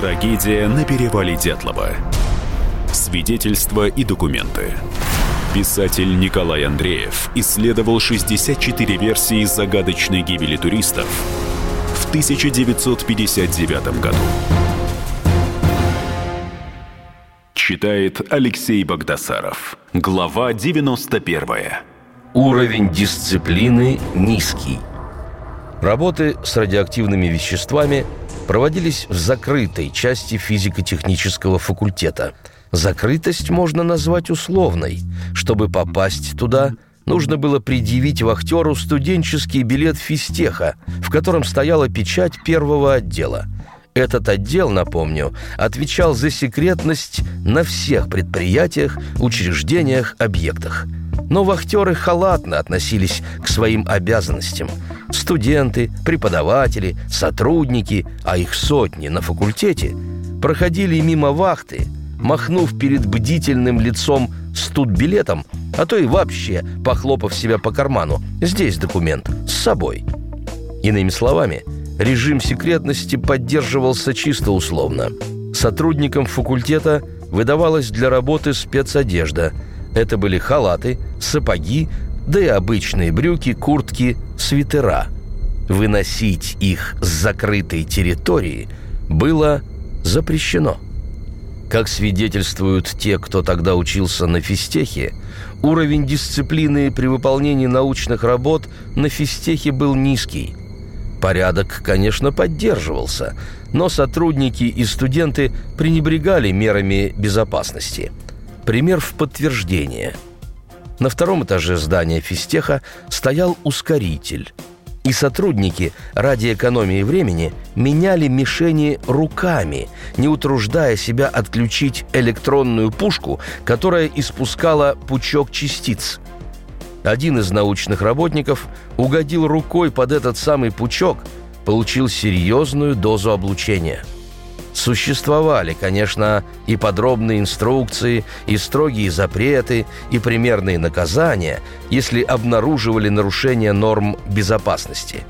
Трагедия на перевале Дятлова. Свидетельства и документы. Писатель Николай Андреев исследовал 64 версии загадочной гибели туристов в 1959 году. Читает Алексей Богдасаров. Глава 91. Уровень дисциплины низкий. Работы с радиоактивными веществами проводились в закрытой части физико-технического факультета. Закрытость можно назвать условной. Чтобы попасть туда, нужно было предъявить вахтеру студенческий билет физтеха, в котором стояла печать первого отдела. Этот отдел, напомню, отвечал за секретность на всех предприятиях, учреждениях, объектах – но вахтеры халатно относились к своим обязанностям. Студенты, преподаватели, сотрудники, а их сотни на факультете, проходили мимо вахты, махнув перед бдительным лицом студбилетом, а то и вообще похлопав себя по карману. Здесь документ, с собой. Иными словами, режим секретности поддерживался чисто условно. Сотрудникам факультета выдавалась для работы спецодежда – это были халаты, сапоги, да и обычные брюки, куртки, свитера. Выносить их с закрытой территории было запрещено. Как свидетельствуют те, кто тогда учился на физтехе, уровень дисциплины при выполнении научных работ на физтехе был низкий. Порядок, конечно, поддерживался, но сотрудники и студенты пренебрегали мерами безопасности – Пример в подтверждение. На втором этаже здания физтеха стоял ускоритель. И сотрудники ради экономии времени меняли мишени руками, не утруждая себя отключить электронную пушку, которая испускала пучок частиц. Один из научных работников угодил рукой под этот самый пучок, получил серьезную дозу облучения – Существовали, конечно, и подробные инструкции, и строгие запреты, и примерные наказания, если обнаруживали нарушение норм безопасности.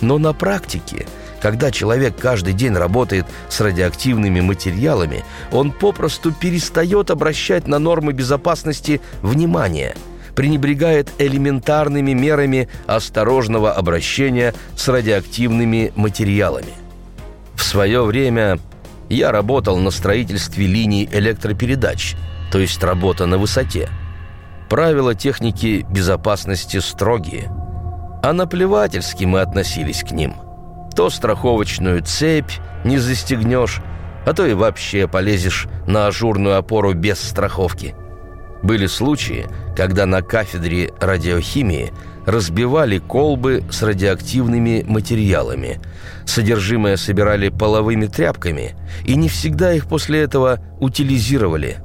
Но на практике, когда человек каждый день работает с радиоактивными материалами, он попросту перестает обращать на нормы безопасности внимание – пренебрегает элементарными мерами осторожного обращения с радиоактивными материалами. В свое время я работал на строительстве линий электропередач, то есть работа на высоте. Правила техники безопасности строгие. А наплевательски мы относились к ним. То страховочную цепь не застегнешь, а то и вообще полезешь на ажурную опору без страховки. Были случаи, когда на кафедре радиохимии – разбивали колбы с радиоактивными материалами. Содержимое собирали половыми тряпками, и не всегда их после этого утилизировали.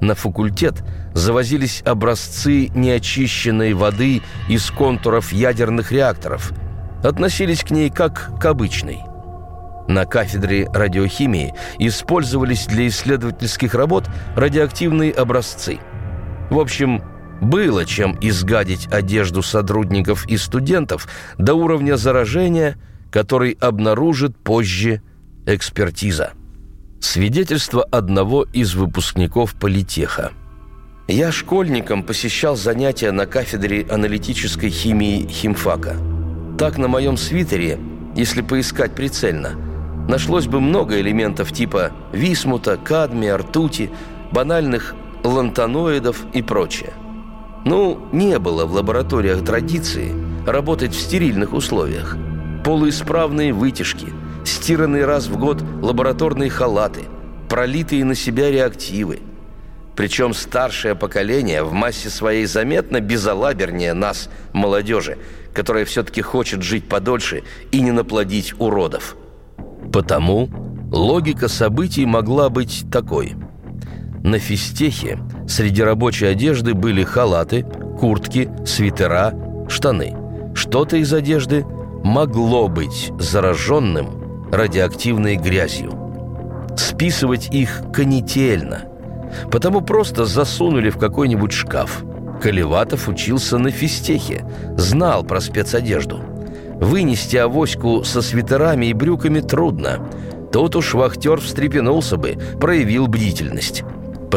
На факультет завозились образцы неочищенной воды из контуров ядерных реакторов. Относились к ней как к обычной. На кафедре радиохимии использовались для исследовательских работ радиоактивные образцы. В общем, было чем изгадить одежду сотрудников и студентов до уровня заражения, который обнаружит позже экспертиза. Свидетельство одного из выпускников политеха. Я школьником посещал занятия на кафедре аналитической химии химфака. Так на моем свитере, если поискать прицельно, нашлось бы много элементов типа висмута, кадмия, ртути, банальных лантаноидов и прочее – ну, не было в лабораториях традиции работать в стерильных условиях. Полуисправные вытяжки, стиранные раз в год лабораторные халаты, пролитые на себя реактивы. Причем старшее поколение в массе своей заметно безалабернее нас, молодежи, которая все-таки хочет жить подольше и не наплодить уродов. Потому логика событий могла быть такой – на физтехе среди рабочей одежды были халаты, куртки, свитера, штаны. Что-то из одежды могло быть зараженным радиоактивной грязью. Списывать их конетельно. Потому просто засунули в какой-нибудь шкаф. Колеватов учился на физтехе, знал про спецодежду. Вынести авоську со свитерами и брюками трудно – Тут уж вахтер встрепенулся бы, проявил бдительность.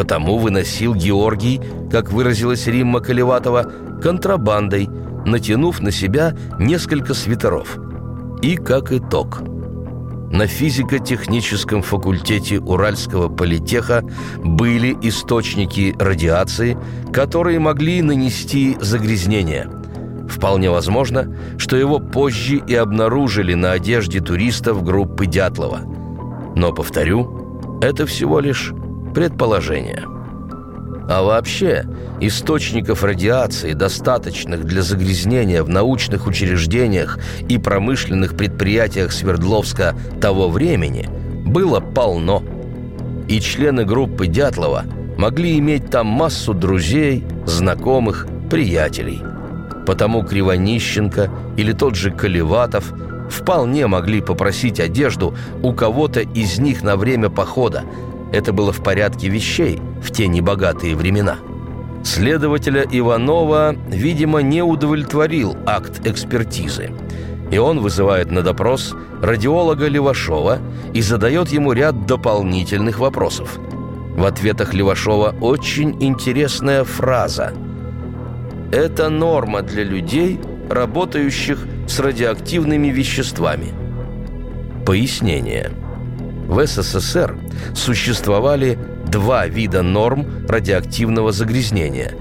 Потому выносил Георгий, как выразилась Римма Колеватова, контрабандой, натянув на себя несколько свитеров. И как итог – на физико-техническом факультете Уральского политеха были источники радиации, которые могли нанести загрязнение. Вполне возможно, что его позже и обнаружили на одежде туристов группы Дятлова. Но, повторю, это всего лишь предположение. А вообще, источников радиации, достаточных для загрязнения в научных учреждениях и промышленных предприятиях Свердловска того времени, было полно. И члены группы Дятлова могли иметь там массу друзей, знакомых, приятелей. Потому Кривонищенко или тот же Колеватов вполне могли попросить одежду у кого-то из них на время похода, это было в порядке вещей в те небогатые времена. Следователя Иванова, видимо, не удовлетворил акт экспертизы. И он вызывает на допрос радиолога Левашова и задает ему ряд дополнительных вопросов. В ответах Левашова очень интересная фраза. «Это норма для людей, работающих с радиоактивными веществами». Пояснение – в СССР существовали два вида норм радиоактивного загрязнения.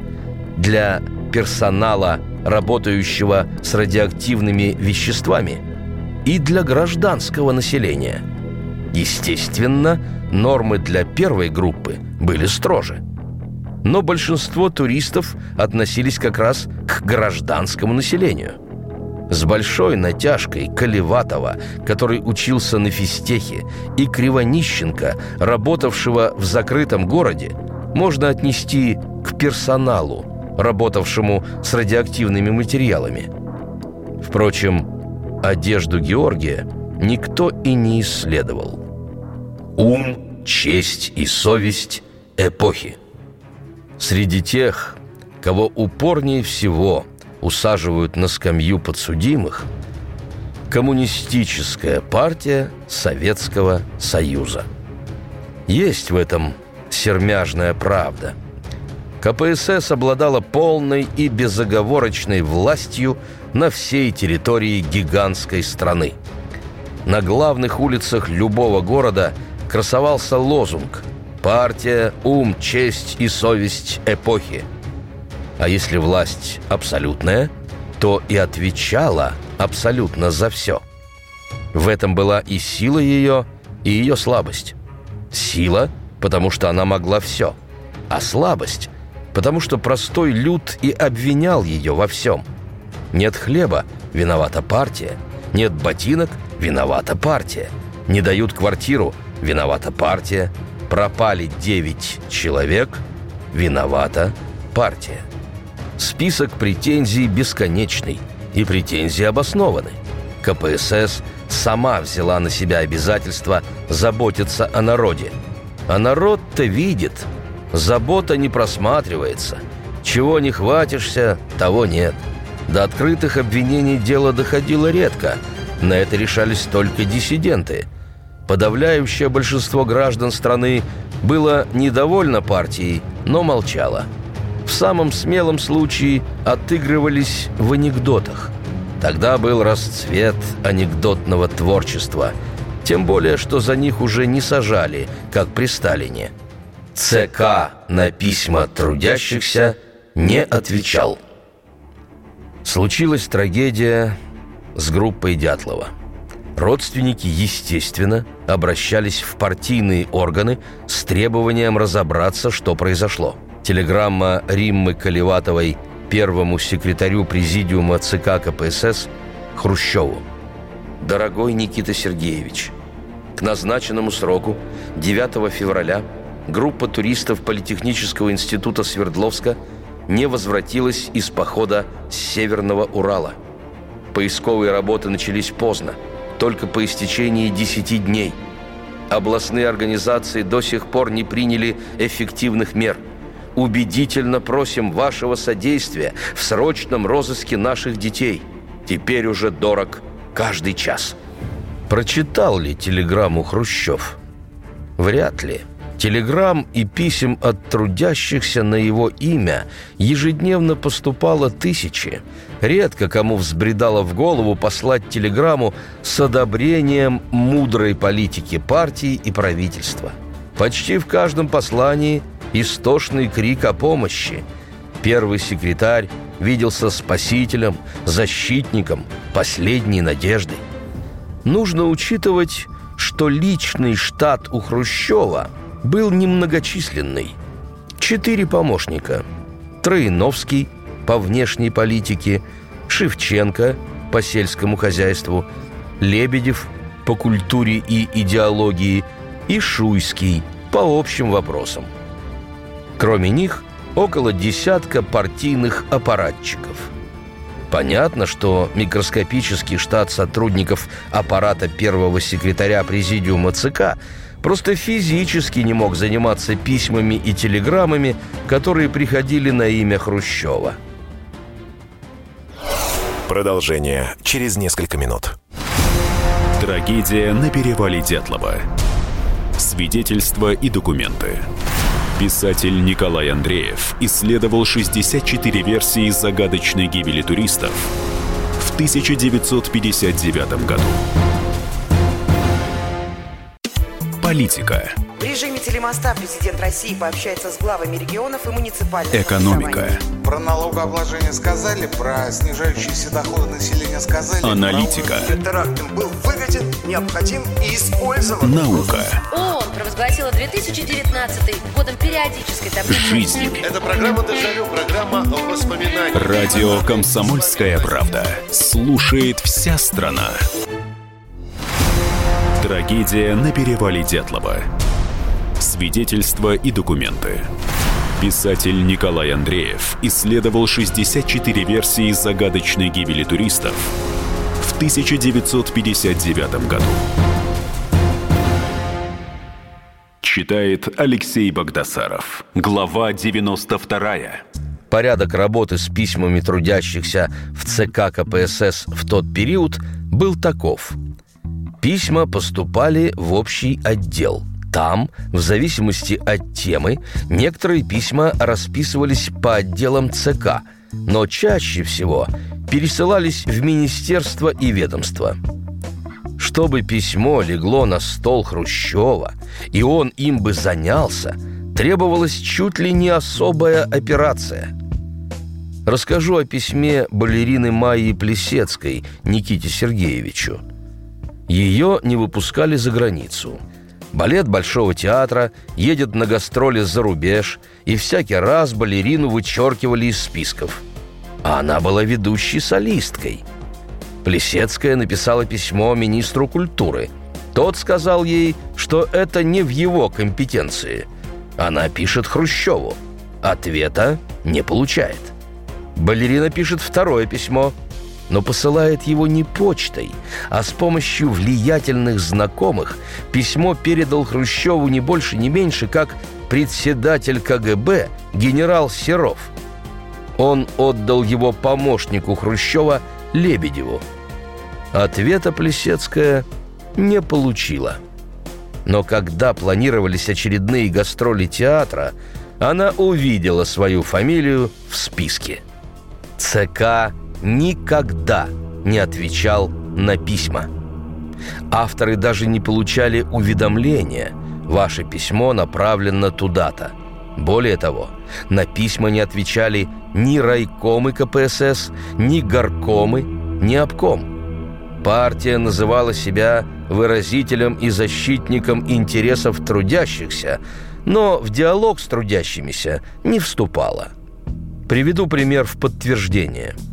Для персонала, работающего с радиоактивными веществами, и для гражданского населения. Естественно, нормы для первой группы были строже. Но большинство туристов относились как раз к гражданскому населению – с большой натяжкой Колеватова, который учился на физтехе, и Кривонищенко, работавшего в закрытом городе, можно отнести к персоналу, работавшему с радиоактивными материалами. Впрочем, одежду Георгия никто и не исследовал. Ум, честь и совесть эпохи. Среди тех, кого упорнее всего – усаживают на скамью подсудимых Коммунистическая партия Советского Союза. Есть в этом сермяжная правда. КПСС обладала полной и безоговорочной властью на всей территории гигантской страны. На главных улицах любого города красовался лозунг «Партия, ум, честь и совесть эпохи». А если власть абсолютная, то и отвечала абсолютно за все. В этом была и сила ее, и ее слабость. Сила, потому что она могла все, а слабость, потому что простой люд и обвинял ее во всем. Нет хлеба – виновата партия, нет ботинок – виновата партия, не дают квартиру – виновата партия, пропали девять человек – виновата партия. Список претензий бесконечный, и претензии обоснованы. КПСС сама взяла на себя обязательство заботиться о народе. А народ-то видит, забота не просматривается. Чего не хватишься, того нет. До открытых обвинений дело доходило редко. На это решались только диссиденты. Подавляющее большинство граждан страны было недовольно партией, но молчало – в самом смелом случае отыгрывались в анекдотах. Тогда был расцвет анекдотного творчества, тем более, что за них уже не сажали, как при Сталине. ЦК на письма трудящихся не отвечал. Случилась трагедия с группой Дятлова. Родственники, естественно, обращались в партийные органы с требованием разобраться, что произошло – Телеграмма Риммы Колеватовой первому секретарю президиума ЦК КПСС Хрущеву. «Дорогой Никита Сергеевич, к назначенному сроку 9 февраля группа туристов Политехнического института Свердловска не возвратилась из похода с Северного Урала. Поисковые работы начались поздно, только по истечении 10 дней. Областные организации до сих пор не приняли эффективных мер – убедительно просим вашего содействия в срочном розыске наших детей. Теперь уже дорог каждый час. Прочитал ли телеграмму Хрущев? Вряд ли. Телеграмм и писем от трудящихся на его имя ежедневно поступало тысячи. Редко кому взбредало в голову послать телеграмму с одобрением мудрой политики партии и правительства. Почти в каждом послании истошный крик о помощи. Первый секретарь виделся спасителем, защитником, последней надеждой. Нужно учитывать, что личный штат у Хрущева – был немногочисленный. Четыре помощника. Троиновский по внешней политике, Шевченко по сельскому хозяйству, Лебедев по культуре и идеологии и Шуйский по общим вопросам. Кроме них, около десятка партийных аппаратчиков. Понятно, что микроскопический штат сотрудников аппарата первого секретаря Президиума ЦК – просто физически не мог заниматься письмами и телеграммами, которые приходили на имя Хрущева. Продолжение через несколько минут. Трагедия на перевале Дятлова. Свидетельства и документы. Писатель Николай Андреев исследовал 64 версии загадочной гибели туристов в 1959 году. Политика. В режиме телемоста президент России пообщается с главами регионов и муниципальных Экономика. Про налогообложение сказали, про снижающиеся доходы населения сказали. Аналитика. Теракт был выгоден, необходим и использован. Наука. ООН провозгласила 2019 годом периодической таблицы. Жизнь. Это программа «Дежавю», программа воспоминаний. Радио «Комсомольская правда». Слушает вся страна. Трагедия на перевале Дятлова. Свидетельства и документы. Писатель Николай Андреев исследовал 64 версии загадочной гибели туристов в 1959 году. Читает Алексей Богдасаров. Глава 92. Порядок работы с письмами трудящихся в ЦК КПСС в тот период был таков – Письма поступали в общий отдел. Там, в зависимости от темы, некоторые письма расписывались по отделам ЦК, но чаще всего пересылались в министерство и ведомства. Чтобы письмо легло на стол Хрущева, и он им бы занялся, требовалась чуть ли не особая операция. Расскажу о письме балерины Майи Плесецкой Никите Сергеевичу – ее не выпускали за границу. Балет Большого театра едет на гастроли за рубеж, и всякий раз балерину вычеркивали из списков. А она была ведущей солисткой. Плесецкая написала письмо министру культуры. Тот сказал ей, что это не в его компетенции. Она пишет Хрущеву. Ответа не получает. Балерина пишет второе письмо – но посылает его не почтой, а с помощью влиятельных знакомых письмо передал Хрущеву не больше, не меньше, как председатель КГБ генерал Серов. Он отдал его помощнику Хрущева Лебедеву. Ответа Плесецкая не получила. Но когда планировались очередные гастроли театра, она увидела свою фамилию в списке. ЦК никогда не отвечал на письма. Авторы даже не получали уведомления. Ваше письмо направлено туда-то. Более того, на письма не отвечали ни райкомы КПСС, ни горкомы, ни обком. Партия называла себя выразителем и защитником интересов трудящихся, но в диалог с трудящимися не вступала. Приведу пример в подтверждение –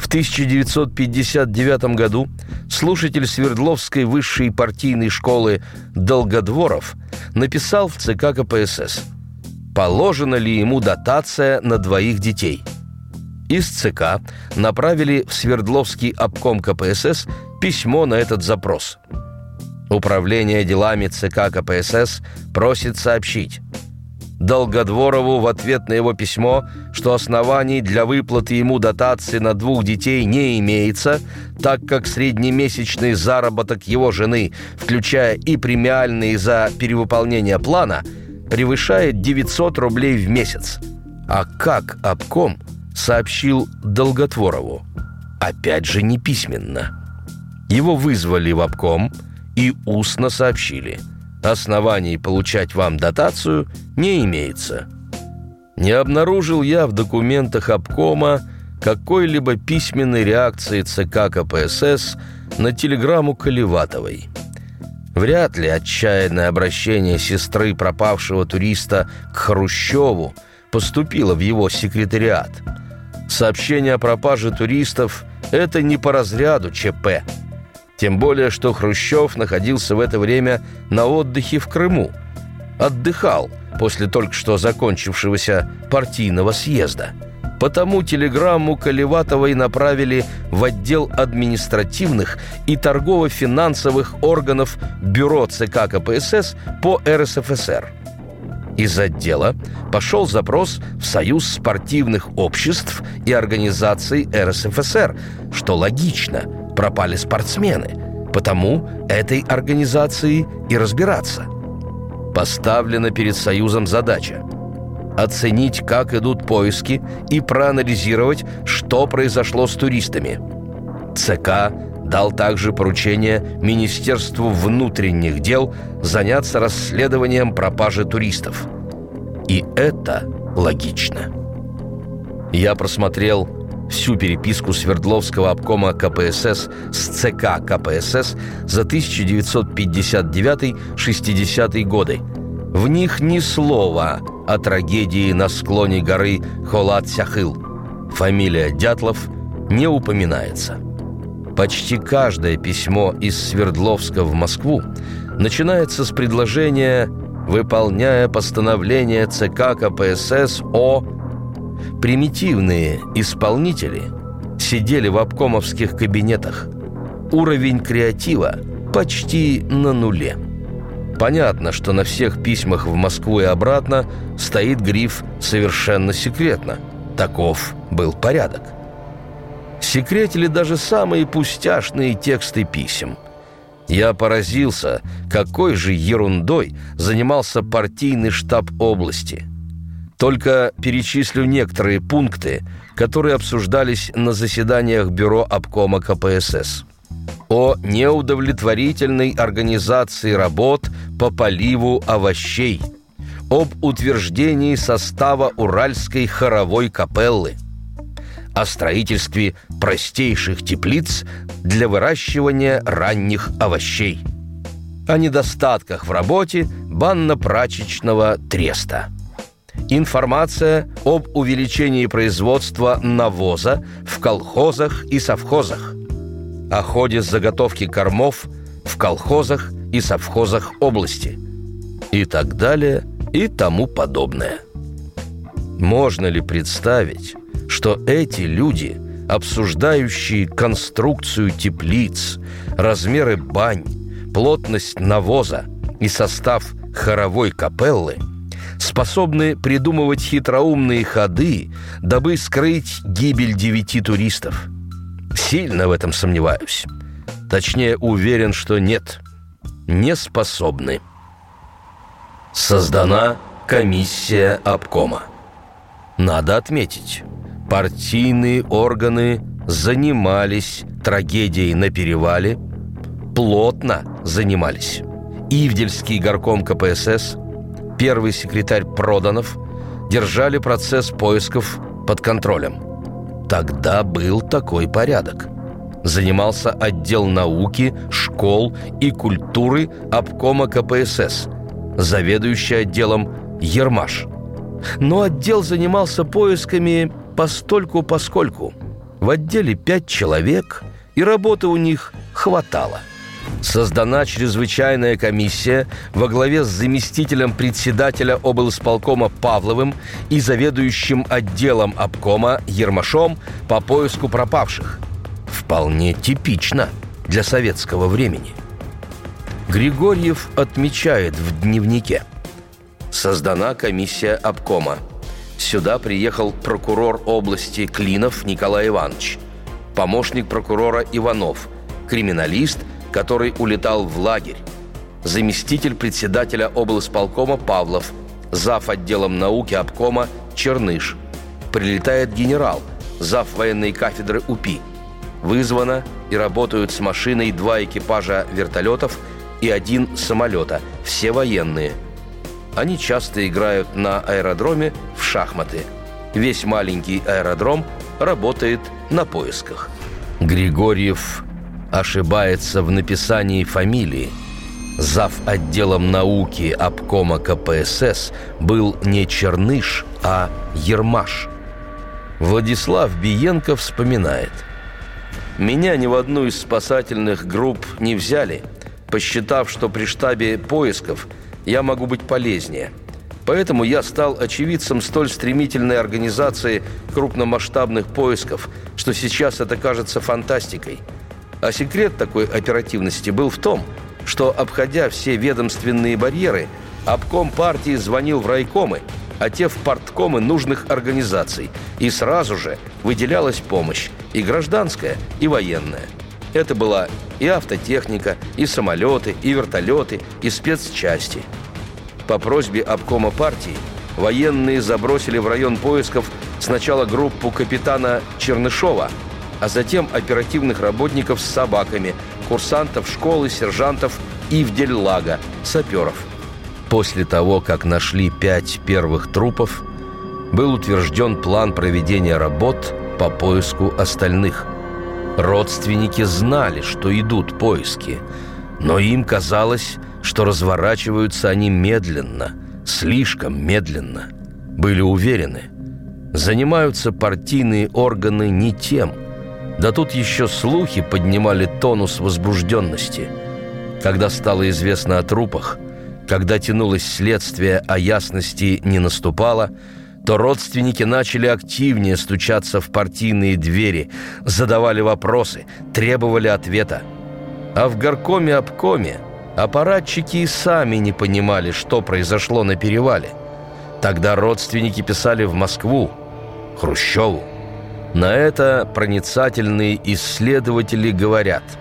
в 1959 году слушатель Свердловской высшей партийной школы Долгодворов написал в ЦК КПСС «Положена ли ему дотация на двоих детей?» Из ЦК направили в Свердловский обком КПСС письмо на этот запрос. Управление делами ЦК КПСС просит сообщить. Долгодворову в ответ на его письмо, что оснований для выплаты ему дотации на двух детей не имеется, так как среднемесячный заработок его жены, включая и премиальные за перевыполнение плана, превышает 900 рублей в месяц. А как обком сообщил Долготворову? Опять же не письменно. Его вызвали в обком и устно сообщили – Оснований получать вам дотацию не имеется. Не обнаружил я в документах обкома какой-либо письменной реакции ЦК КПСС на телеграмму Колеватовой. Вряд ли отчаянное обращение сестры пропавшего туриста к Хрущеву поступило в его секретариат. Сообщение о пропаже туристов – это не по разряду ЧП – тем более, что Хрущев находился в это время на отдыхе в Крыму. Отдыхал после только что закончившегося партийного съезда. Потому телеграмму Колеватовой направили в отдел административных и торгово-финансовых органов Бюро ЦК КПСС по РСФСР. Из отдела пошел запрос в Союз спортивных обществ и организаций РСФСР, что логично – пропали спортсмены, потому этой организации и разбираться. Поставлена перед Союзом задача оценить, как идут поиски и проанализировать, что произошло с туристами. ЦК дал также поручение Министерству внутренних дел заняться расследованием пропажи туристов. И это логично. Я просмотрел всю переписку Свердловского обкома КПСС с ЦК КПСС за 1959-60 годы. В них ни слова о трагедии на склоне горы Холат-Сяхыл. Фамилия Дятлов не упоминается. Почти каждое письмо из Свердловска в Москву начинается с предложения «выполняя постановление ЦК КПСС о Примитивные исполнители сидели в обкомовских кабинетах. Уровень креатива почти на нуле. Понятно, что на всех письмах в Москву и обратно стоит гриф «совершенно секретно». Таков был порядок. Секретили даже самые пустяшные тексты писем. Я поразился, какой же ерундой занимался партийный штаб области – только перечислю некоторые пункты, которые обсуждались на заседаниях Бюро обкома КПСС. О неудовлетворительной организации работ по поливу овощей. Об утверждении состава Уральской хоровой капеллы. О строительстве простейших теплиц для выращивания ранних овощей. О недостатках в работе банно-прачечного треста – Информация об увеличении производства навоза в колхозах и совхозах. О ходе заготовки кормов в колхозах и совхозах области. И так далее, и тому подобное. Можно ли представить, что эти люди, обсуждающие конструкцию теплиц, размеры бань, плотность навоза и состав хоровой капеллы – способны придумывать хитроумные ходы, дабы скрыть гибель девяти туристов. Сильно в этом сомневаюсь. Точнее, уверен, что нет. Не способны. Создана комиссия обкома. Надо отметить, партийные органы занимались трагедией на перевале, плотно занимались. Ивдельский горком КПСС – первый секретарь Проданов держали процесс поисков под контролем. Тогда был такой порядок. Занимался отдел науки, школ и культуры обкома КПСС, заведующий отделом Ермаш. Но отдел занимался поисками постольку-поскольку. В отделе пять человек, и работы у них хватало – Создана чрезвычайная комиссия во главе с заместителем председателя облсполкома Павловым и заведующим отделом обкома Ермашом по поиску пропавших. Вполне типично для советского времени. Григорьев отмечает в дневнике. Создана комиссия обкома. Сюда приехал прокурор области Клинов Николай Иванович, помощник прокурора Иванов, криминалист, который улетал в лагерь, заместитель председателя облсполкома Павлов, зав. отделом науки обкома Черныш. Прилетает генерал, зав. военной кафедры УПИ. Вызвано и работают с машиной два экипажа вертолетов и один самолета, все военные. Они часто играют на аэродроме в шахматы. Весь маленький аэродром работает на поисках. Григорьев ошибается в написании фамилии. Зав. отделом науки обкома КПСС был не Черныш, а Ермаш. Владислав Биенко вспоминает. «Меня ни в одну из спасательных групп не взяли, посчитав, что при штабе поисков я могу быть полезнее. Поэтому я стал очевидцем столь стремительной организации крупномасштабных поисков, что сейчас это кажется фантастикой – а секрет такой оперативности был в том, что, обходя все ведомственные барьеры, обком партии звонил в райкомы, а те в парткомы нужных организаций, и сразу же выделялась помощь и гражданская, и военная. Это была и автотехника, и самолеты, и вертолеты, и спецчасти. По просьбе обкома партии военные забросили в район поисков сначала группу капитана Чернышова – а затем оперативных работников с собаками, курсантов школы, сержантов и вдельлага, саперов. После того, как нашли пять первых трупов, был утвержден план проведения работ по поиску остальных. Родственники знали, что идут поиски, но им казалось, что разворачиваются они медленно, слишком медленно. Были уверены, занимаются партийные органы не тем – да тут еще слухи поднимали тонус возбужденности. Когда стало известно о трупах, когда тянулось следствие, а ясности не наступало, то родственники начали активнее стучаться в партийные двери, задавали вопросы, требовали ответа. А в горкоме-обкоме аппаратчики и сами не понимали, что произошло на перевале. Тогда родственники писали в Москву, Хрущеву, на это проницательные исследователи говорят –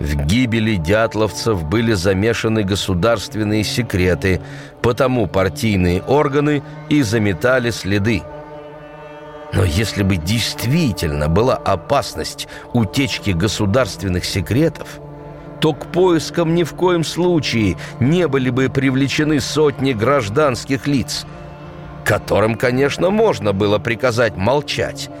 в гибели дятловцев были замешаны государственные секреты, потому партийные органы и заметали следы. Но если бы действительно была опасность утечки государственных секретов, то к поискам ни в коем случае не были бы привлечены сотни гражданских лиц, которым, конечно, можно было приказать молчать –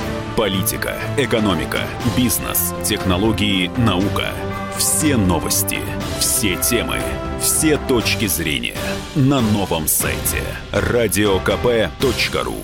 Политика, экономика, бизнес, технологии, наука. Все новости, все темы, все точки зрения на новом сайте радиокп.ру